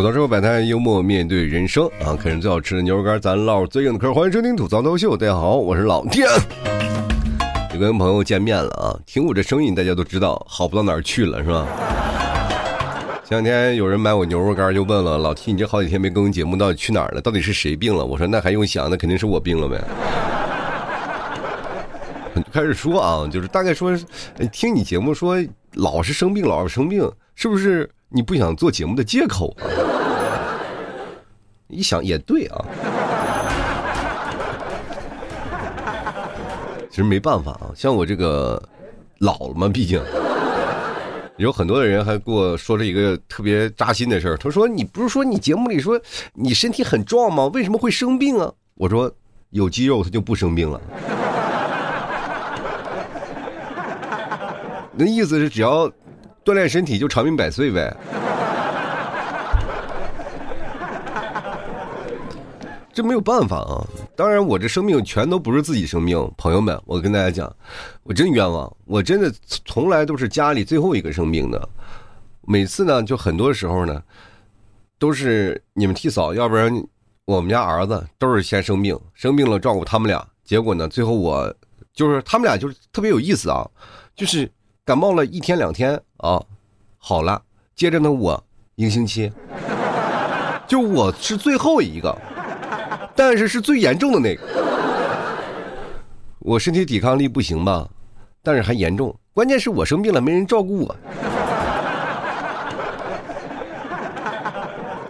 吐槽之后摆摊，幽默面对人生啊！啃人最好吃的牛肉干，咱唠最硬的嗑。欢迎收听吐槽脱秀，大家好，我是老天。又跟朋友见面了啊！听我这声音，大家都知道好不到哪儿去了，是吧？前两天有人买我牛肉干，就问了老 T：“ 你这好几天没更节目，到底去哪儿了？到底是谁病了？”我说：“那还用想？那肯定是我病了呗。”开始说啊，就是大概说，听你节目说老是生病，老是生病，是不是？你不想做节目的借口啊？一想也对啊，其实没办法啊，像我这个老了嘛，毕竟有很多的人还给我说了一个特别扎心的事儿。他说：“你不是说你节目里说你身体很壮吗？为什么会生病啊？”我说：“有肌肉，他就不生病了。”那意思是只要。锻炼身体就长命百岁呗，这没有办法啊！当然，我这生命全都不是自己生命，朋友们，我跟大家讲，我真冤枉，我真的从来都是家里最后一个生病的。每次呢，就很多时候呢，都是你们替嫂，要不然我们家儿子都是先生病，生病了照顾他们俩，结果呢，最后我就是他们俩就是特别有意思啊，就是。感冒了一天两天啊，好了，接着呢我一个星期，就我是最后一个，但是是最严重的那个，我身体抵抗力不行吧，但是还严重，关键是我生病了没人照顾我。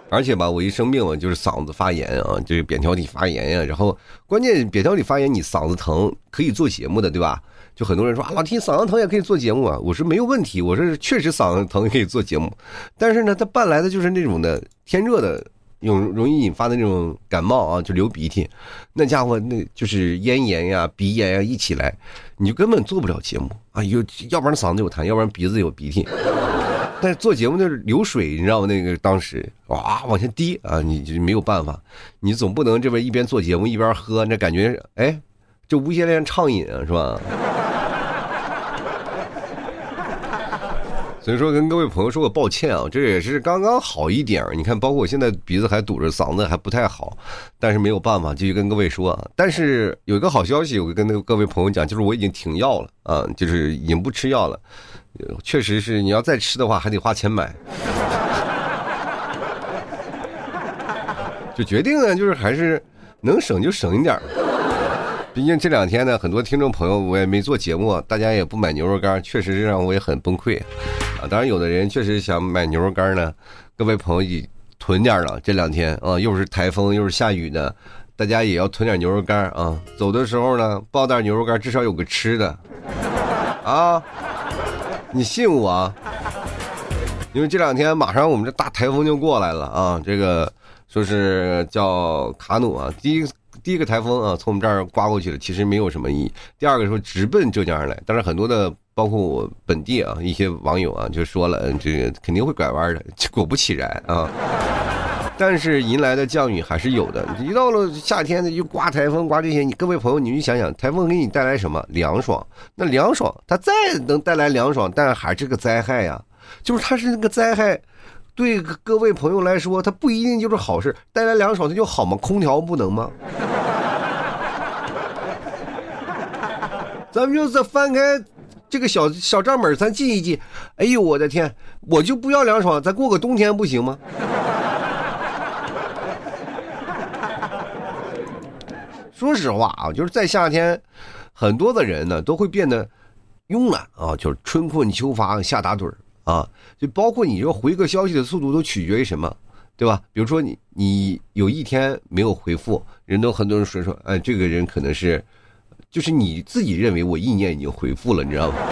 而且吧，我一生病，我就是嗓子发炎啊，就是扁桃体发炎呀。然后关键扁桃体发炎，你嗓子疼可以做节目的，对吧？就很多人说啊，老提嗓子疼也可以做节目啊。我说没有问题，我说确实嗓子疼也可以做节目。但是呢，它伴来的就是那种的天热的，容容易引发的那种感冒啊，就流鼻涕。那家伙那就是咽炎呀、鼻炎呀一起来，你就根本做不了节目啊。有要不然嗓子有痰，要不然鼻子有鼻涕。但是做节目就是流水，你知道吗？那个当时哇往下滴啊，你就没有办法，你总不能这边一边做节目一边喝，那感觉哎，就无限量畅饮啊，是吧？所以说跟各位朋友说个抱歉啊，这也是刚刚好一点你看，包括我现在鼻子还堵着，嗓子还不太好，但是没有办法，继续跟各位说啊。但是有一个好消息，我跟那个各位朋友讲，就是我已经停药了啊，就是已经不吃药了。确实是，你要再吃的话，还得花钱买。就决定呢，就是还是能省就省一点毕竟这两天呢，很多听众朋友我也没做节目，大家也不买牛肉干，确实是让我也很崩溃啊。当然，有的人确实想买牛肉干呢，各位朋友也囤点了。这两天啊，又是台风又是下雨的，大家也要囤点牛肉干啊。走的时候呢，抱袋牛肉干，至少有个吃的啊。你信我，因为这两天马上我们这大台风就过来了啊！这个说是叫卡努啊，第一第一个台风啊，从我们这儿刮过去了，其实没有什么意义。第二个说直奔浙江而来，但是很多的包括我本地啊一些网友啊就说了，这个肯定会拐弯的，果不其然啊。但是迎来的降雨还是有的。一到了夏天呢，就刮台风，刮这些。你各位朋友，你去想想，台风给你带来什么？凉爽。那凉爽，它再能带来凉爽，但还是个灾害呀。就是它是那个灾害，对各位朋友来说，它不一定就是好事。带来凉爽，它就好吗？空调不能吗？咱们就再翻开这个小小账本，咱记一记。哎呦，我的天，我就不要凉爽，咱过个冬天不行吗？说实话啊，就是在夏天，很多的人呢都会变得慵懒啊，就是春困秋乏夏打盹啊，就包括你这回个消息的速度都取决于什么，对吧？比如说你你有一天没有回复，人都很多人说说，哎，这个人可能是，就是你自己认为我意念已经回复了，你知道吗？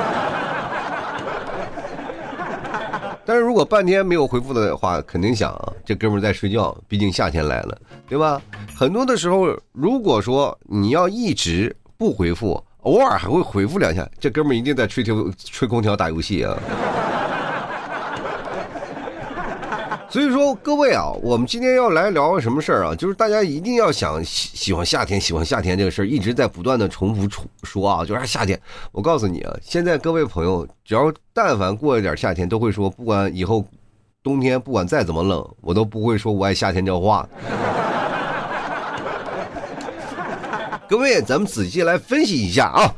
但是如果半天没有回复的话，肯定想这哥们在睡觉，毕竟夏天来了，对吧？很多的时候，如果说你要一直不回复，偶尔还会回复两下，这哥们一定在吹吹、吹空调、打游戏啊。所以说，各位啊，我们今天要来聊什么事儿啊？就是大家一定要想喜喜欢夏天，喜欢夏天这个事儿，一直在不断的重复说说啊，就是夏天。我告诉你啊，现在各位朋友，只要但凡过一点夏天，都会说，不管以后冬天不管再怎么冷，我都不会说我爱夏天这话。各位，咱们仔细来分析一下啊，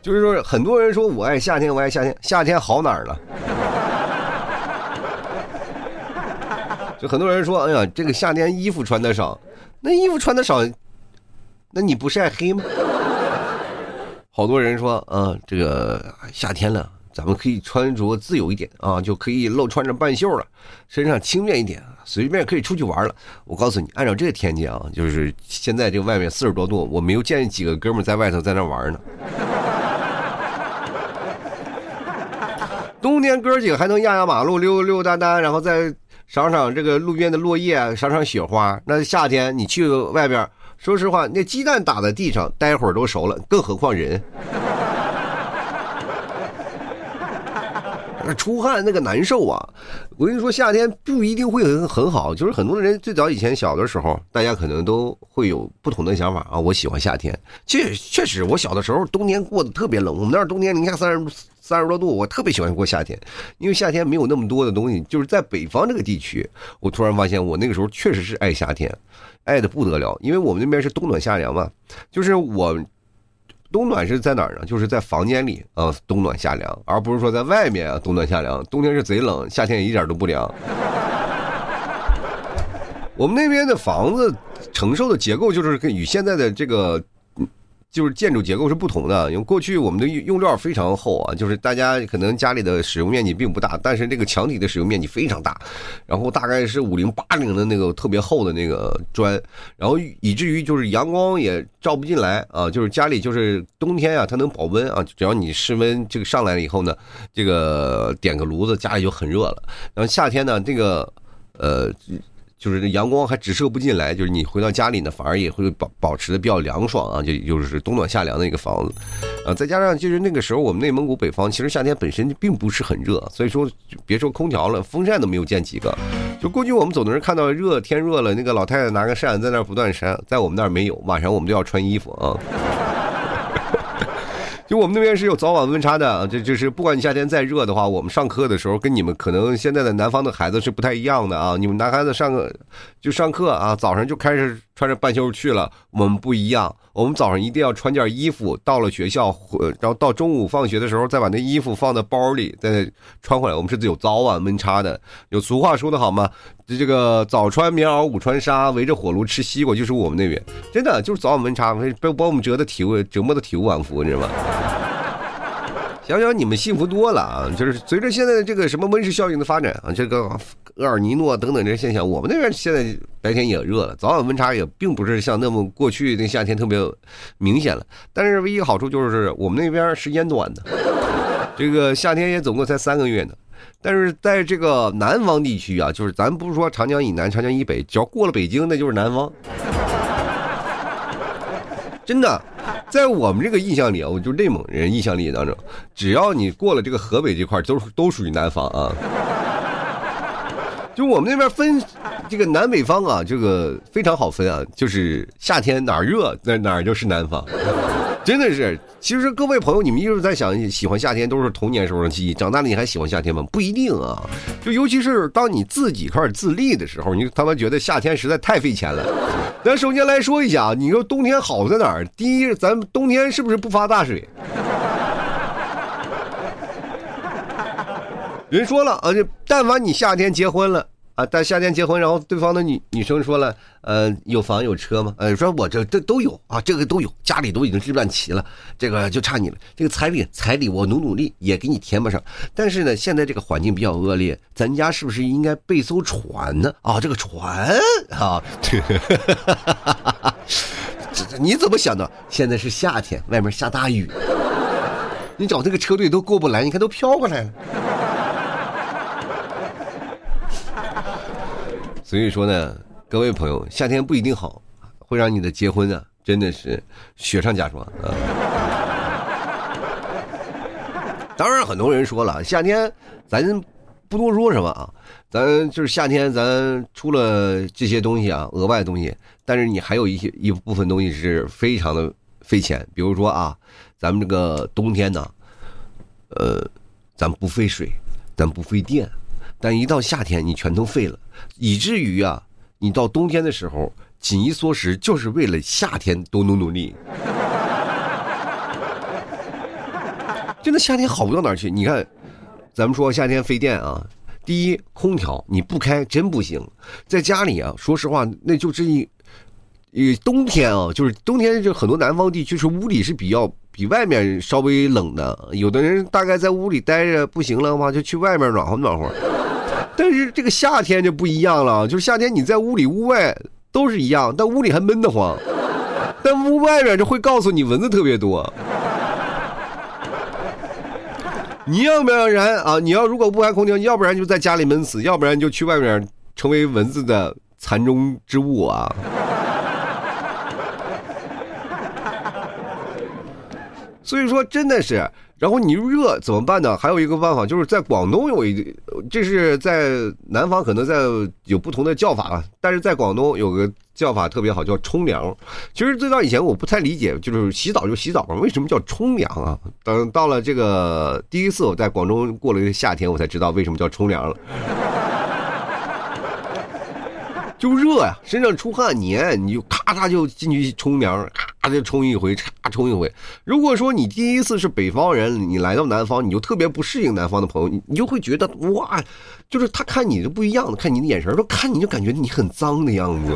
就是说很多人说我爱夏天，我爱夏天，夏天好哪儿了？就很多人说，哎呀，这个夏天衣服穿的少，那衣服穿的少，那你不晒黑吗？好多人说，啊，这个夏天了，咱们可以穿着自由一点啊，就可以露穿着半袖了，身上轻便一点，随便可以出去玩了。我告诉你，按照这个天气啊，就是现在这个外面四十多度，我没有见几个哥们在外头在那玩呢。冬天哥几个还能压压马路、溜溜达达，然后再赏赏这个路边的落叶，赏赏雪花。那夏天你去外边。说实话，那鸡蛋打在地上，待会儿都熟了，更何况人。出汗那个难受啊！我跟你说，夏天不一定会很很好，就是很多人最早以前小的时候，大家可能都会有不同的想法啊。我喜欢夏天，确确实，我小的时候冬天过得特别冷，我们那儿冬天零下三十三十多度，我特别喜欢过夏天，因为夏天没有那么多的东西。就是在北方这个地区，我突然发现，我那个时候确实是爱夏天。爱的不得了，因为我们那边是冬暖夏凉嘛，就是我冬暖是在哪儿呢？就是在房间里啊，冬暖夏凉，而不是说在外面啊，冬暖夏凉。冬天是贼冷，夏天也一点都不凉。我们那边的房子承受的结构就是跟与现在的这个。就是建筑结构是不同的，因为过去我们的用料非常厚啊，就是大家可能家里的使用面积并不大，但是这个墙体的使用面积非常大，然后大概是五零八零的那个特别厚的那个砖，然后以至于就是阳光也照不进来啊，就是家里就是冬天啊它能保温啊，只要你室温这个上来了以后呢，这个点个炉子家里就很热了，然后夏天呢这个呃。就是阳光还直射不进来，就是你回到家里呢，反而也会保保持的比较凉爽啊，就就是冬暖夏凉的一个房子，啊，再加上就是那个时候我们内蒙古北方其实夏天本身就并不是很热，所以说别说空调了，风扇都没有见几个。就过去我们总能看到热天热了，那个老太太拿个扇在那不断扇，在我们那儿没有，晚上我们都要穿衣服啊。就我们那边是有早晚温差的，这就是不管你夏天再热的话，我们上课的时候跟你们可能现在的南方的孩子是不太一样的啊。你们男孩子上课就上课啊，早上就开始穿着半袖去了，我们不一样。我们早上一定要穿件衣服，到了学校，然后到中午放学的时候再把那衣服放在包里，再穿回来。我们是有早晚温差的。有俗话说的好吗？这个早穿棉袄，午穿纱，围着火炉吃西瓜，就是我们那边真的就是早晚温差，被把我们折的体无折磨的体无完肤，你知道吗？想想你们幸福多了啊！就是随着现在这个什么温室效应的发展啊，这个厄尔尼诺等等这些现象，我们那边现在白天也热了，早晚温差也并不是像那么过去那夏天特别明显了。但是唯一好处就是我们那边时间短的，这个夏天也总共才三个月呢。但是在这个南方地区啊，就是咱不是说长江以南、长江以北，只要过了北京，那就是南方。真的，在我们这个印象里啊，我就内蒙人印象里当中，只要你过了这个河北这块，都都属于南方啊。就我们那边分这个南北方啊，这个非常好分啊，就是夏天哪儿热，那哪儿就是南方。真的是，其实各位朋友，你们一直在想喜欢夏天，都是童年时候的记忆。长大了你还喜欢夏天吗？不一定啊。就尤其是当你自己开始自立的时候，你他妈觉得夏天实在太费钱了。咱首先来说一下啊，你说冬天好在哪儿？第一，咱冬天是不是不发大水？人说了啊，就但凡你夏天结婚了。啊，但夏天结婚，然后对方的女女生说了，呃，有房有车吗？呃，说我这这都有啊，这个都有，家里都已经置办齐了，这个就差你了。这个彩礼彩礼我努努力也给你填不上。但是呢，现在这个环境比较恶劣，咱家是不是应该备艘船呢？啊，这个船啊，这这你怎么想的？现在是夏天，外面下大雨，你找这个车队都过不来，你看都飘过来了。所以说呢，各位朋友，夏天不一定好，会让你的结婚啊，真的是雪上加霜啊。当然，很多人说了，夏天咱不多说什么啊，咱就是夏天，咱出了这些东西啊，额外的东西，但是你还有一些一部分东西是非常的费钱，比如说啊，咱们这个冬天呢，呃，咱不费水，咱不费电。但一到夏天你全都废了，以至于啊，你到冬天的时候紧衣缩食，就是为了夏天多努努力。真的夏天好不到哪儿去，你看，咱们说夏天费电啊。第一，空调你不开真不行，在家里啊，说实话，那就是一，呃，冬天啊，就是冬天，就很多南方地区是屋里是比较比外面稍微冷的，有的人大概在屋里待着不行了的话，就去外面暖和暖和。但是这个夏天就不一样了，就是夏天你在屋里屋外都是一样，但屋里还闷得慌，但屋外面就会告诉你蚊子特别多。你要不然啊，你要如果不开空调，要不然就在家里闷死，要不然就去外面成为蚊子的残中之物啊。所以说，真的是。然后你热怎么办呢？还有一个办法，就是在广东有一，这是在南方可能在有不同的叫法啊，但是在广东有个叫法特别好，叫冲凉。其实最早以前我不太理解，就是洗澡就洗澡嘛，为什么叫冲凉啊？等到了这个第一次我在广州过了一个夏天，我才知道为什么叫冲凉了。就热呀，身上出汗黏，你就咔嚓就进去冲凉，咔就冲一回，嚓冲一回。如果说你第一次是北方人，你来到南方，你就特别不适应南方的朋友，你你就会觉得哇，就是他看你就不一样的，看你的眼神，都看你就感觉你很脏的样子。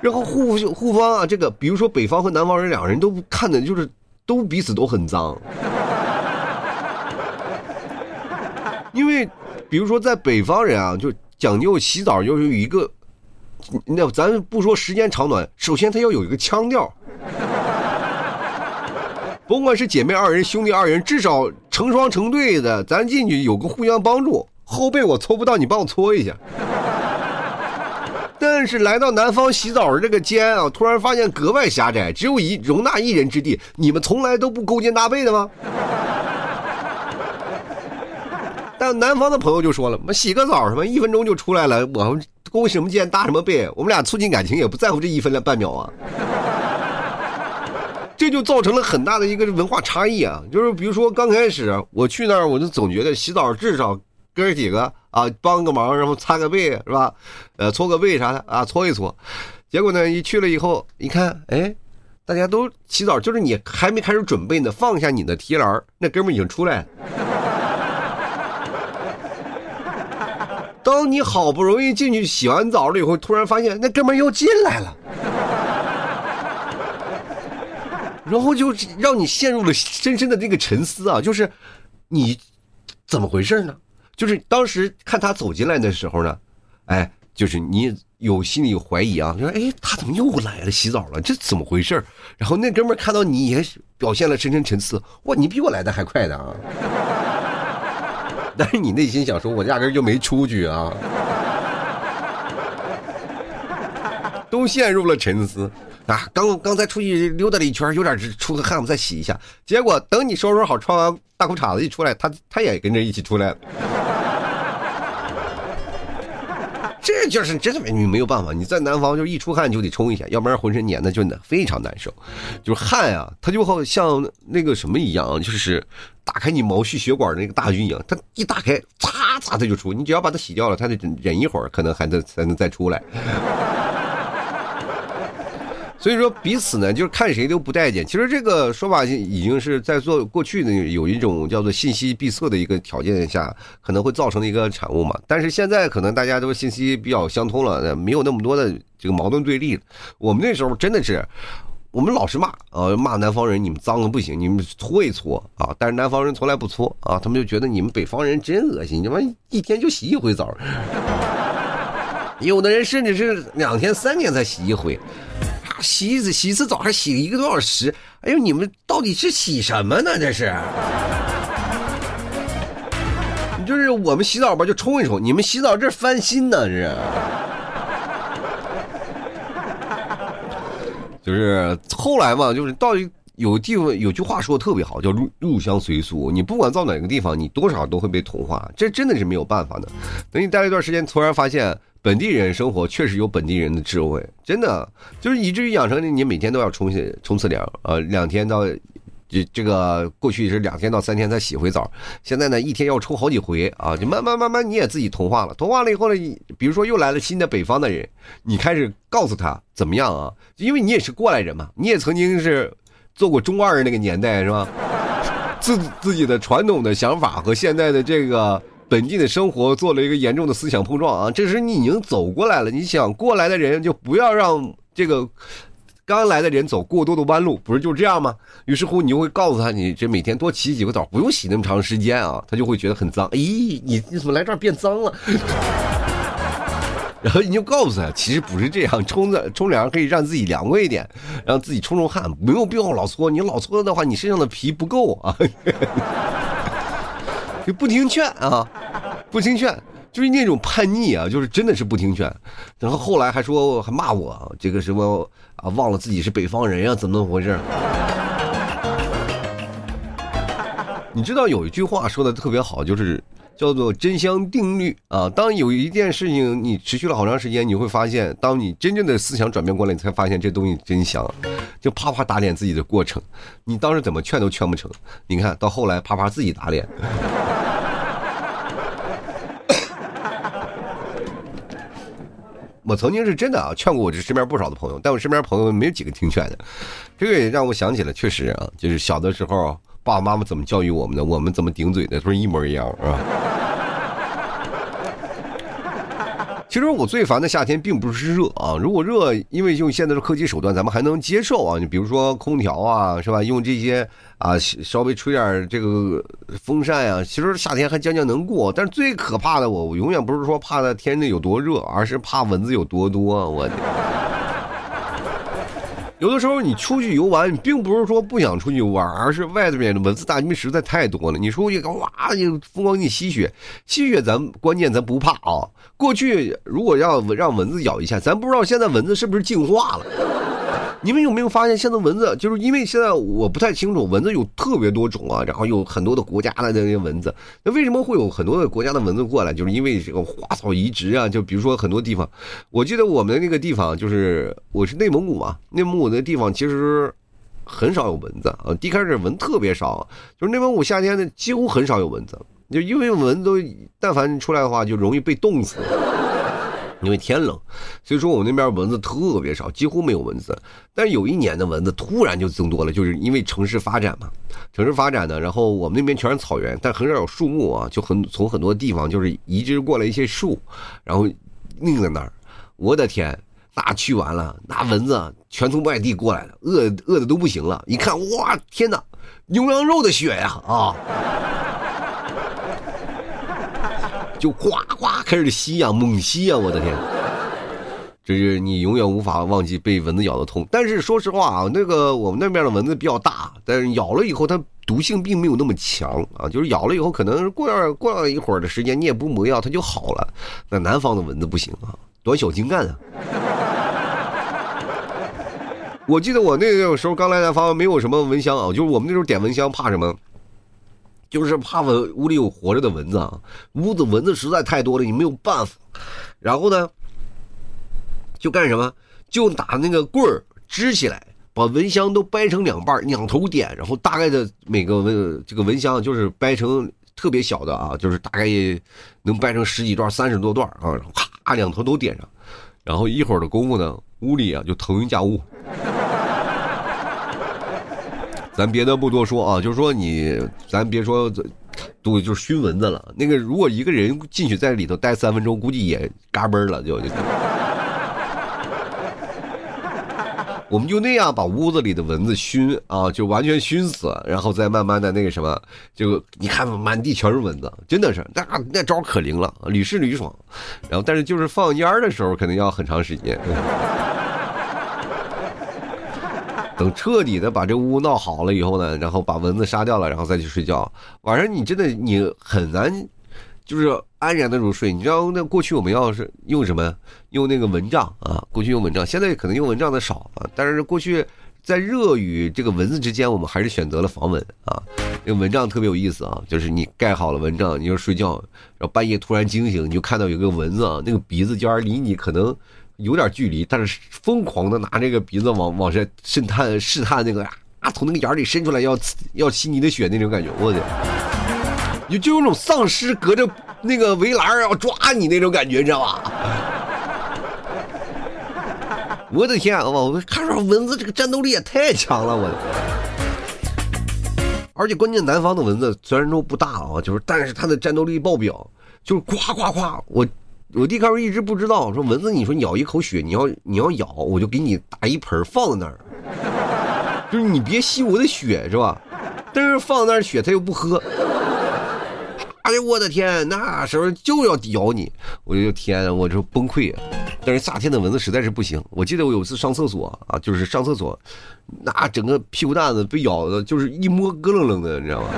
然后互互方啊，这个比如说北方和南方人两个人都看的就是都彼此都很脏，因为比如说在北方人啊，就。讲究洗澡就有一个，那咱不说时间长短，首先他要有一个腔调，甭管是姐妹二人、兄弟二人，至少成双成对的，咱进去有个互相帮助。后背我搓不到，你帮我搓一下。但是来到南方洗澡的这个间啊，突然发现格外狭窄，只有一容纳一人之地。你们从来都不勾肩搭背的吗？但南方的朋友就说了：“妈洗个澡什么，一分钟就出来了。我们勾什么肩搭什么背，我们俩促进感情也不在乎这一分两半秒啊。”这就造成了很大的一个文化差异啊！就是比如说刚开始我去那儿，我就总觉得洗澡至少哥几个啊帮个忙，然后擦个背是吧？呃，搓个背啥的啊，搓一搓。结果呢，一去了以后，一看，哎，大家都洗澡，就是你还没开始准备呢，放下你的提篮，那哥们已经出来了。当你好不容易进去洗完澡了以后，突然发现那哥们又进来了，然后就让你陷入了深深的这个沉思啊！就是你怎么回事呢？就是当时看他走进来的时候呢，哎，就是你有心里有怀疑啊，就说哎，他怎么又来了洗澡了？这怎么回事？然后那哥们看到你也表现了深深沉思，哇，你比我来的还快的啊！但是你内心想说，我压根就没出去啊，都陷入了沉思啊。刚刚才出去溜达了一圈，有点出个汗，我再洗一下。结果等你收拾好，穿完大裤衩子一出来，他他也跟着一起出来了。这就是真的你没有办法，你在南方就一出汗就得冲一下，要不然浑身黏的就非常难受。就是汗啊，它就好像那个什么一样，就是打开你毛细血管那个大军营，它一打开，嚓嚓它就出。你只要把它洗掉了，它得忍一会儿，可能还得才能再出来。所以说彼此呢，就是看谁都不待见。其实这个说法已经是在做过去的有一种叫做信息闭塞的一个条件下，可能会造成的一个产物嘛。但是现在可能大家都信息比较相通了，没有那么多的这个矛盾对立。我们那时候真的是，我们老是骂啊，骂南方人，你们脏的不行，你们搓一搓啊。但是南方人从来不搓啊，他们就觉得你们北方人真恶心，你们一天就洗一回澡，有的人甚至是两天三天才洗一回。洗一次洗一次澡还洗一个多小时，哎呦，你们到底是洗什么呢？这是，就是我们洗澡吧，就冲一冲，你们洗澡这翻新呢，这是。就是后来嘛，就是到有地方有句话说的特别好，叫入入乡随俗。你不管到哪个地方，你多少都会被同化，这真的是没有办法的。等你待了一段时间，突然发现。本地人生活确实有本地人的智慧，真的就是以至于养成你每天都要冲洗冲刺两，呃，两天到这这个过去是两天到三天才洗回澡，现在呢一天要冲好几回啊！就慢慢慢慢你也自己同化了，同化了以后呢，比如说又来了新的北方的人，你开始告诉他怎么样啊？因为你也是过来人嘛，你也曾经是做过中二那个年代是吧？自自己的传统的想法和现在的这个本地的生活做了一个严重的思想碰撞啊！这时你已经走过来了，你想过来的人就不要让这个。刚来的人走过多的弯路，不是就是这样吗？于是乎，你就会告诉他，你这每天多洗几个澡，不用洗那么长时间啊，他就会觉得很脏。咦，你你怎么来这儿变脏了？然后你就告诉他，其实不是这样，冲着冲凉可以让自己凉快一点，让自己冲冲汗，没有必要老搓。你老搓的话，你身上的皮不够啊。就不听劝啊，不听劝。就是那种叛逆啊，就是真的是不听劝，然后后来还说还骂我这个什么啊，忘了自己是北方人呀，怎么怎么回事？你知道有一句话说的特别好，就是叫做真香定律啊。当有一件事情你持续了好长时间，你会发现，当你真正的思想转变过来，你才发现这东西真香。就啪啪打脸自己的过程，你当时怎么劝都劝不成，你看到后来啪啪自己打脸。我曾经是真的啊，劝过我这身边不少的朋友，但我身边朋友没有几个听劝的。这个也让我想起了，确实啊，就是小的时候爸爸妈妈怎么教育我们的，我们怎么顶嘴的，都是一模一样，是吧？其实我最烦的夏天并不是热啊，如果热，因为用现在的科技手段，咱们还能接受啊。你比如说空调啊，是吧？用这些啊，稍微吹点这个风扇啊，其实夏天还将将能过。但是最可怕的，我我永远不是说怕的天气有多热，而是怕蚊子有多多。我。有的时候你出去游玩，你并不是说不想出去玩，而是外面的蚊子大军实在太多了。你出去哇，疯狂给你吸血，吸血咱关键咱不怕啊。过去如果要让蚊子咬一下，咱不知道现在蚊子是不是进化了。你们有没有发现，现在蚊子就是因为现在我不太清楚，蚊子有特别多种啊，然后有很多的国家的那些蚊子，那为什么会有很多的国家的蚊子过来？就是因为这个花草移植啊，就比如说很多地方，我记得我们那个地方就是我是内蒙古嘛，内蒙古那地方其实很少有蚊子啊，一开始蚊特别少，就是内蒙古夏天呢几乎很少有蚊子，就因为蚊子都但凡出来的话就容易被冻死。因为天冷，所以说我们那边蚊子特别少，几乎没有蚊子。但是有一年的蚊子突然就增多了，就是因为城市发展嘛。城市发展呢，然后我们那边全是草原，但很少有树木啊，就很从很多地方就是移植过来一些树，然后拧在那儿。我的天，那去完了，那蚊子全从外地过来的，饿饿的都不行了。一看，哇，天哪，牛羊肉的血呀啊！就呱呱开始吸呀，猛吸呀！我的天，这是你永远无法忘记被蚊子咬的痛。但是说实话啊，那个我们那边的蚊子比较大，但是咬了以后它毒性并没有那么强啊。就是咬了以后，可能过过了一会儿的时间，你也不抹药，它就好了。那南方的蚊子不行啊，短小精干啊。我记得我那个时候刚来南方，没有什么蚊香啊，就是我们那时候点蚊香怕什么？就是怕蚊屋里有活着的蚊子啊，屋子蚊子实在太多了，你没有办法。然后呢，就干什么？就拿那个棍儿支起来，把蚊香都掰成两半，两头点，然后大概的每个蚊这个蚊香就是掰成特别小的啊，就是大概能掰成十几段、三十多段啊，咔两头都点上，然后一会儿的功夫呢，屋里啊就腾云驾雾。咱别的不多说啊，就是说你，咱别说，都就是熏蚊子了。那个如果一个人进去在里头待三分钟，估计也嘎嘣了，就就。我们就那样把屋子里的蚊子熏啊，就完全熏死，然后再慢慢的那个什么，就你看满地全是蚊子，真的是那那招可灵了，屡试屡爽。然后但是就是放烟的时候，肯定要很长时间。等彻底的把这屋闹好了以后呢，然后把蚊子杀掉了，然后再去睡觉。晚上你真的你很难，就是安然的入睡。你知道那过去我们要是用什么？用那个蚊帐啊，过去用蚊帐，现在可能用蚊帐的少啊。但是过去在热与这个蚊子之间，我们还是选择了防蚊啊。那个蚊帐特别有意思啊，就是你盖好了蚊帐，你要睡觉，然后半夜突然惊醒，你就看到有个蚊子啊，那个鼻子尖离你可能。有点距离，但是疯狂的拿这个鼻子往往上试探试探那个啊从那个眼里伸出来要要吸你的血那种感觉，我的，就就有种丧尸隔着那个围栏要抓你那种感觉，你知道吧？我的天，啊我看着蚊子这个战斗力也太强了，我的。而且关键，南方的蚊子虽然说不大啊，就是但是它的战斗力爆表，就是夸夸夸。我我弟开始一直不知道，说蚊子，你说咬一口血，你要你要咬，我就给你打一盆放在那儿，就是你别吸我的血是吧？但是放那儿血它又不喝。哎呀，我的天，那时候就要咬你，我就天，我就崩溃。但是夏天的蚊子实在是不行。我记得我有一次上厕所啊，就是上厕所，那整个屁股蛋子被咬的，就是一摸咯楞楞的，你知道吗？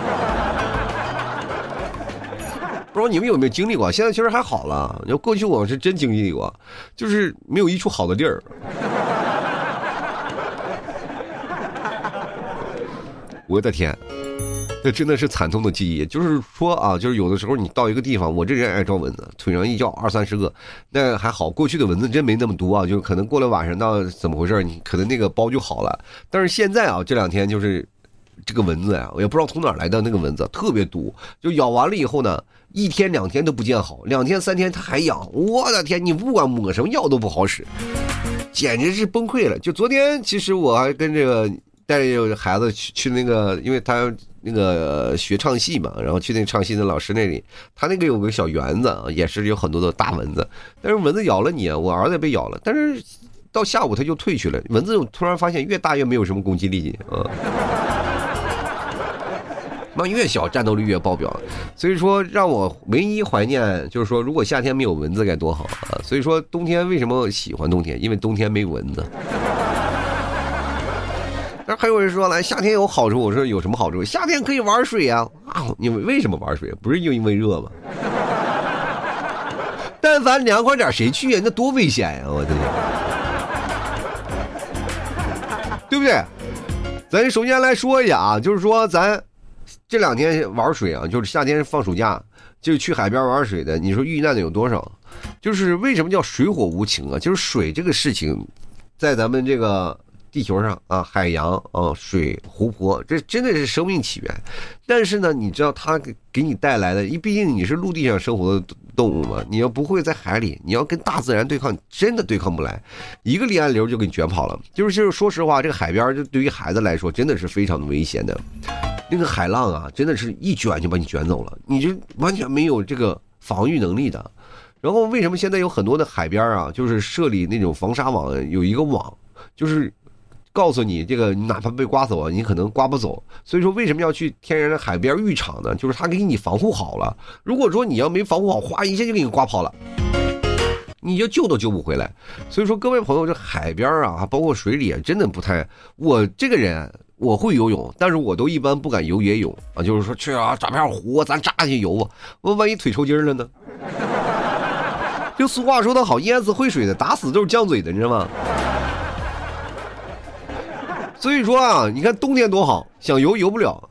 不知道你们有没有经历过？现在其实还好了，要过去我是真经历过，就是没有一处好的地儿。我的天！这真的是惨痛的记忆，就是说啊，就是有的时候你到一个地方，我这人爱招蚊子，腿上一叫二三十个，那还好，过去的蚊子真没那么多啊，就可能过了晚上到怎么回事，你可能那个包就好了。但是现在啊，这两天就是这个蚊子呀，我也不知道从哪来的那个蚊子特别毒，就咬完了以后呢，一天两天都不见好，两天三天它还痒，我的天，你不管抹什么药都不好使，简直是崩溃了。就昨天，其实我还跟这个带着孩子去去那个，因为他。那个学唱戏嘛，然后去那唱戏的老师那里，他那个有个小园子啊，也是有很多的大蚊子。但是蚊子咬了你，我儿子也被咬了，但是到下午他就退去了。蚊子突然发现越大越没有什么攻击力啊，那越小战斗力越爆表。所以说让我唯一怀念就是说，如果夏天没有蚊子该多好啊！所以说冬天为什么喜欢冬天？因为冬天没蚊子。那还有人说了，夏天有好处。我说有什么好处？夏天可以玩水呀！啊，你为什么玩水？不是因为热吗？但凡凉快点，谁去呀？那多危险呀！我的天，对不对？咱首先来说一下啊，就是说咱这两天玩水啊，就是夏天放暑假就是去海边玩水的，你说遇难的有多少？就是为什么叫水火无情啊？就是水这个事情，在咱们这个。地球上啊，海洋啊，水、湖泊，这真的是生命起源。但是呢，你知道它给给你带来的，你毕竟你是陆地上生活的动物嘛，你要不会在海里，你要跟大自然对抗，真的对抗不来，一个离岸流就给你卷跑了。就是就是说实话，这个海边就对于孩子来说，真的是非常的危险的。那个海浪啊，真的是一卷就把你卷走了，你就完全没有这个防御能力的。然后为什么现在有很多的海边啊，就是设立那种防沙网，有一个网，就是。告诉你，这个你哪怕被刮走啊，你可能刮不走。所以说，为什么要去天然的海边浴场呢？就是他给你防护好了。如果说你要没防护好，哗一下就给你刮跑了，你就救都救不回来。所以说，各位朋友，这海边啊，包括水里，真的不太。我这个人我会游泳，但是我都一般不敢游野泳啊。就是说去啊，找片湖，咱扎进去游吧。我万一腿抽筋了呢？就俗话说得好，淹死会水的，打死都是犟嘴的，你知道吗？所以说啊，你看冬天多好，想游游不了，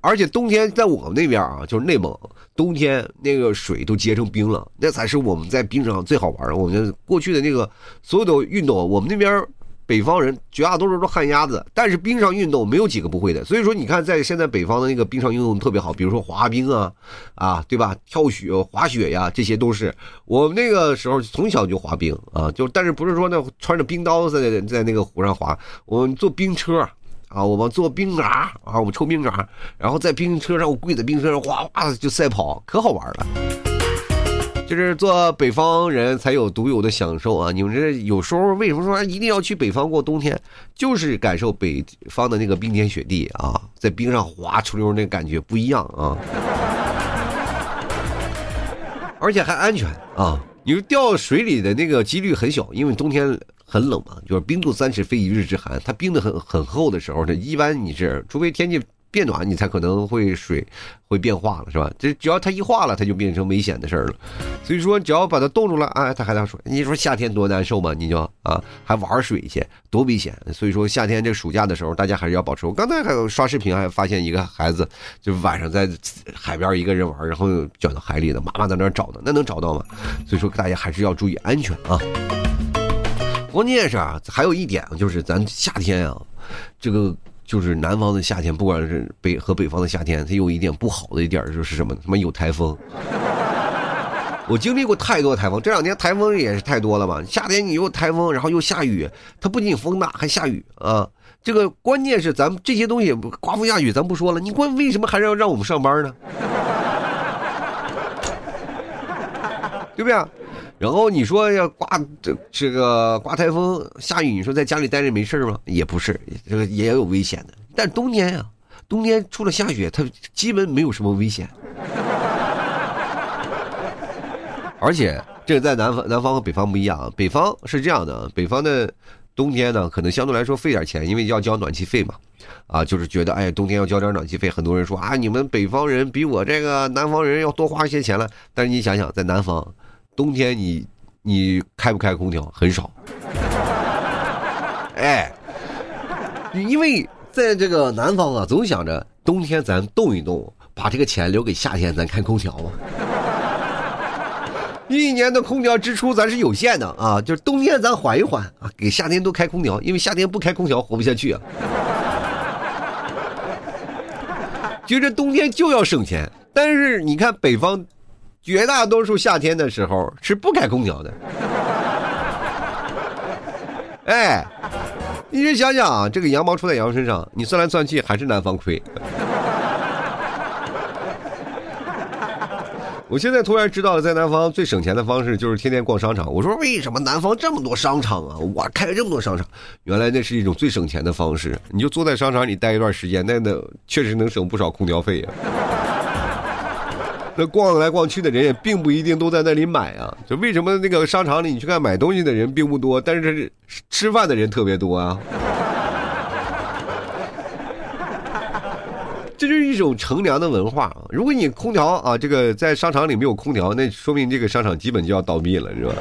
而且冬天在我们那边啊，就是内蒙，冬天那个水都结成冰了，那才是我们在冰上最好玩的。我们过去的那个所有的运动，我们那边。北方人绝大多数都旱鸭子，但是冰上运动没有几个不会的。所以说，你看，在现在北方的那个冰上运动特别好，比如说滑冰啊，啊，对吧？跳雪、滑雪呀，这些都是我们那个时候从小就滑冰啊，就但是不是说那穿着冰刀在在那个湖上滑，我们坐冰车啊，我们坐冰闸啊，我们抽冰闸，然后在冰车上我跪在冰车上哗哗的就赛跑，可好玩了。就是做北方人才有独有的享受啊！你们这有时候为什么说一定要去北方过冬天？就是感受北方的那个冰天雪地啊，在冰上滑出溜那感觉不一样啊，而且还安全啊！你说掉水里的那个几率很小，因为冬天很冷嘛，就是冰冻三尺非一日之寒，它冰的很很厚的时候，呢一般你是除非天气。变暖，你才可能会水会变化了，是吧？这只要它一化了，它就变成危险的事儿了。所以说，只要把它冻住了，哎，它还在说，你说夏天多难受吗？你就啊，还玩水去，多危险！所以说，夏天这暑假的时候，大家还是要保持。我刚才还刷视频，还发现一个孩子，就晚上在海边一个人玩，然后卷到海里了，妈妈在那找呢，那能找到吗？所以说，大家还是要注意安全啊。关键是啊，还有一点就是，咱夏天啊，这个。就是南方的夏天，不管是北和北方的夏天，它有一点不好的一点就是什么？他妈有台风。我经历过太多台风，这两天台风也是太多了嘛。夏天你又台风，然后又下雨，它不仅风大还下雨啊。这个关键是咱们这些东西刮风下雨咱不说了，你关为什么还是要让我们上班呢？对不对？然后你说要刮这这个刮台风下雨，你说在家里待着没事吗？也不是，这个也有危险的。但冬天呀，冬天除了下雪，它基本没有什么危险。而且这个在南方，南方和北方不一样。北方是这样的，北方的冬天呢，可能相对来说费点钱，因为要交暖气费嘛。啊，就是觉得哎，冬天要交点暖气费。很多人说啊，你们北方人比我这个南方人要多花一些钱了。但是你想想，在南方。冬天你你开不开空调很少，哎，因为在这个南方啊，总想着冬天咱动一动，把这个钱留给夏天咱开空调嘛。一年的空调支出咱是有限的啊，就是冬天咱缓一缓啊，给夏天多开空调，因为夏天不开空调活不下去啊。觉着冬天就要省钱，但是你看北方。绝大多数夏天的时候是不开空调的，哎，你就想想啊，这个羊毛出在羊身上，你算来算去还是南方亏。我现在突然知道了，在南方最省钱的方式就是天天逛商场。我说为什么南方这么多商场啊？我开了这么多商场，原来那是一种最省钱的方式。你就坐在商场里待一段时间，那那确实能省不少空调费呀。那逛来逛去的人也并不一定都在那里买啊，就为什么那个商场里你去看买东西的人并不多，但是吃饭的人特别多啊？这就是一种乘凉的文化。如果你空调啊，这个在商场里没有空调，那说明这个商场基本就要倒闭了，是吧？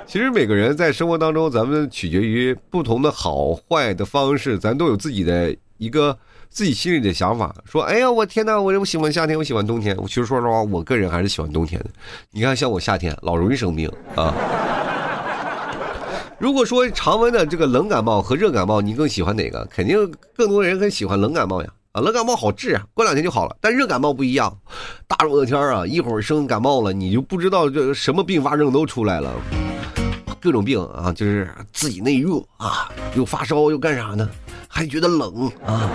其实每个人在生活当中，咱们取决于不同的好坏的方式，咱都有自己的一个。自己心里的想法，说：“哎呀，我天哪，我我喜欢夏天，我喜欢冬天。我其实说实话，我个人还是喜欢冬天的。你看，像我夏天老容易生病啊。如果说常温的这个冷感冒和热感冒，你更喜欢哪个？肯定更多人很喜欢冷感冒呀。啊，冷感冒好治啊，过两天就好了。但热感冒不一样，大热的天啊，一会儿生感冒了，你就不知道这什么并发症都出来了，各种病啊，就是自己内热啊，又发烧又干啥呢？”还觉得冷啊，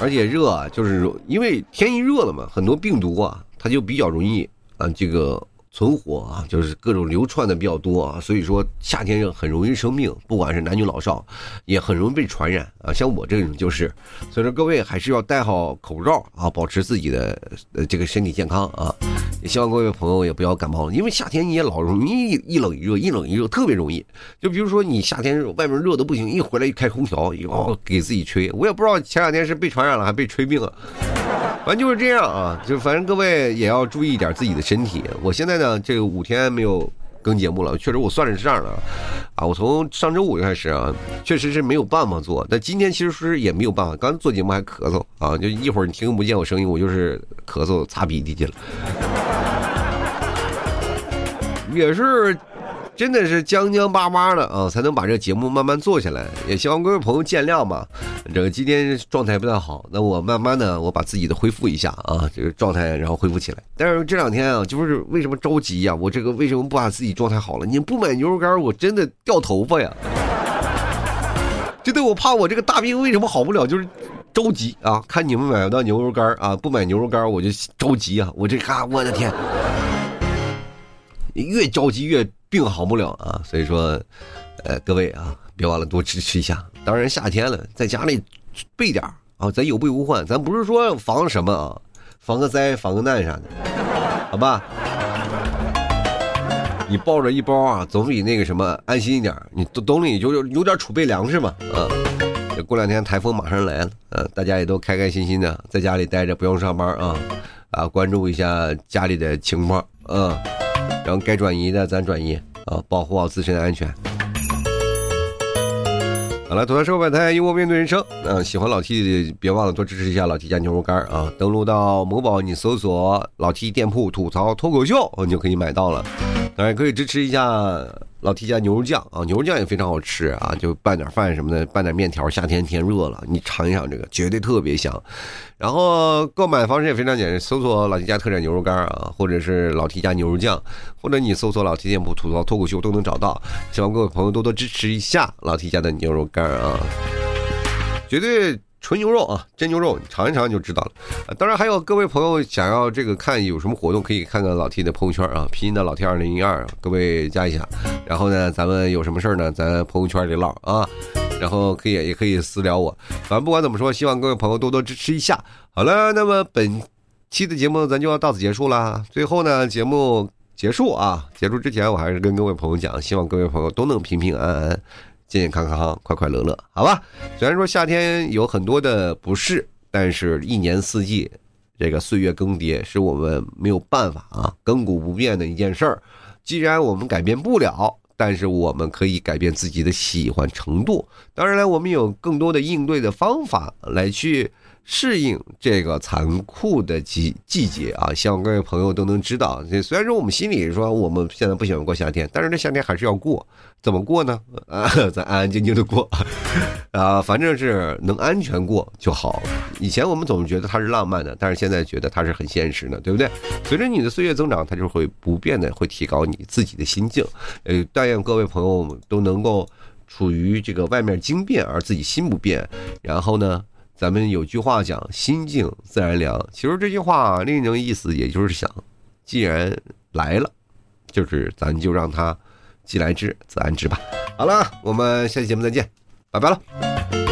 而且热啊，就是因为天一热了嘛，很多病毒啊，它就比较容易啊，这个。存活啊，就是各种流窜的比较多啊，所以说夏天热很容易生病，不管是男女老少，也很容易被传染啊。像我这种就是，所以说各位还是要戴好口罩啊，保持自己的这个身体健康啊。也希望各位朋友也不要感冒了，因为夏天你也老容易一冷一热，一冷一热特别容易。就比如说你夏天外面热的不行，一回来一开空调，后给自己吹。我也不知道前两天是被传染了还被吹病了。反正就是这样啊，就反正各位也要注意一点自己的身体。我现在呢，这个五天没有更节目了，确实我算的是这样的啊。我从上周五就开始啊，确实是没有办法做。但今天其实是也没有办法，刚做节目还咳嗽啊，就一会儿你听不见我声音，我就是咳嗽擦鼻涕去了，也是。真的是将将巴巴的啊，才能把这个节目慢慢做下来。也希望各位朋友见谅吧。这个今天状态不太好，那我慢慢的我把自己的恢复一下啊，这个状态然后恢复起来。但是这两天啊，就是为什么着急呀？我这个为什么不把自己状态好了？你不买牛肉干，我真的掉头发呀！真的，我怕我这个大病为什么好不了？就是着急啊！看你们买不到牛肉干啊，不买牛肉干我就着急啊！我这哈，我的天，越着急越。病好不了啊，所以说，呃，各位啊，别忘了多支持一下。当然夏天了，在家里备点啊，咱有备无患。咱不是说防什么啊，防个灾、防个难啥的，好吧？你抱着一包啊，总比那个什么安心一点。你兜里就有点储备粮食嘛，啊。过两天台风马上来了，呃，大家也都开开心心的在家里待着，不用上班啊，啊，关注一下家里的情况，嗯。然后该转移的咱转移啊，保护好自身的安全。好了，吐槽社会百态，幽默面对人生。嗯，喜欢老 T 的别忘了多支持一下老 T 家牛肉干啊！登录到某宝，你搜索老 T 店铺吐槽脱口秀，你就可以买到了。当然可以支持一下老提家牛肉酱啊，牛肉酱也非常好吃啊，就拌点饭什么的，拌点面条。夏天天热了，你尝一尝这个，绝对特别香。然后购买方式也非常简单，搜索老提家特产牛肉干啊，或者是老提家牛肉酱，或者你搜索老提店铺吐槽脱口秀都能找到。希望各位朋友多多支持一下老提家的牛肉干啊，绝对。纯牛肉啊，真牛肉，你尝一尝就知道了。当然还有各位朋友想要这个看有什么活动，可以看看老 T 的朋友圈啊，拼音的老 T 二零一二，各位加一下。然后呢，咱们有什么事儿呢，咱朋友圈里唠啊。然后可以也可以私聊我。反正不管怎么说，希望各位朋友多多支持一下。好了，那么本期的节目咱就要到此结束了。最后呢，节目结束啊，结束之前我还是跟各位朋友讲，希望各位朋友都能平平安安。健健康康，快快乐乐，好吧。虽然说夏天有很多的不适，但是一年四季，这个岁月更迭是我们没有办法啊，亘古不变的一件事儿。既然我们改变不了，但是我们可以改变自己的喜欢程度。当然了，我们有更多的应对的方法来去。适应这个残酷的季季节啊！希望各位朋友都能知道。虽然说我们心里说我们现在不喜欢过夏天，但是这夏天还是要过。怎么过呢？啊，咱安安静静的过 啊，反正是能安全过就好。以前我们总觉得它是浪漫的，但是现在觉得它是很现实的，对不对？随着你的岁月增长，它就会不变的会提高你自己的心境。呃，但愿各位朋友都能够处于这个外面经变而自己心不变，然后呢？咱们有句话讲“心静自然凉”，其实这句话另一种意思，也就是想，既然来了，就是咱就让他既来之则安之吧。好了，我们下期节目再见，拜拜了。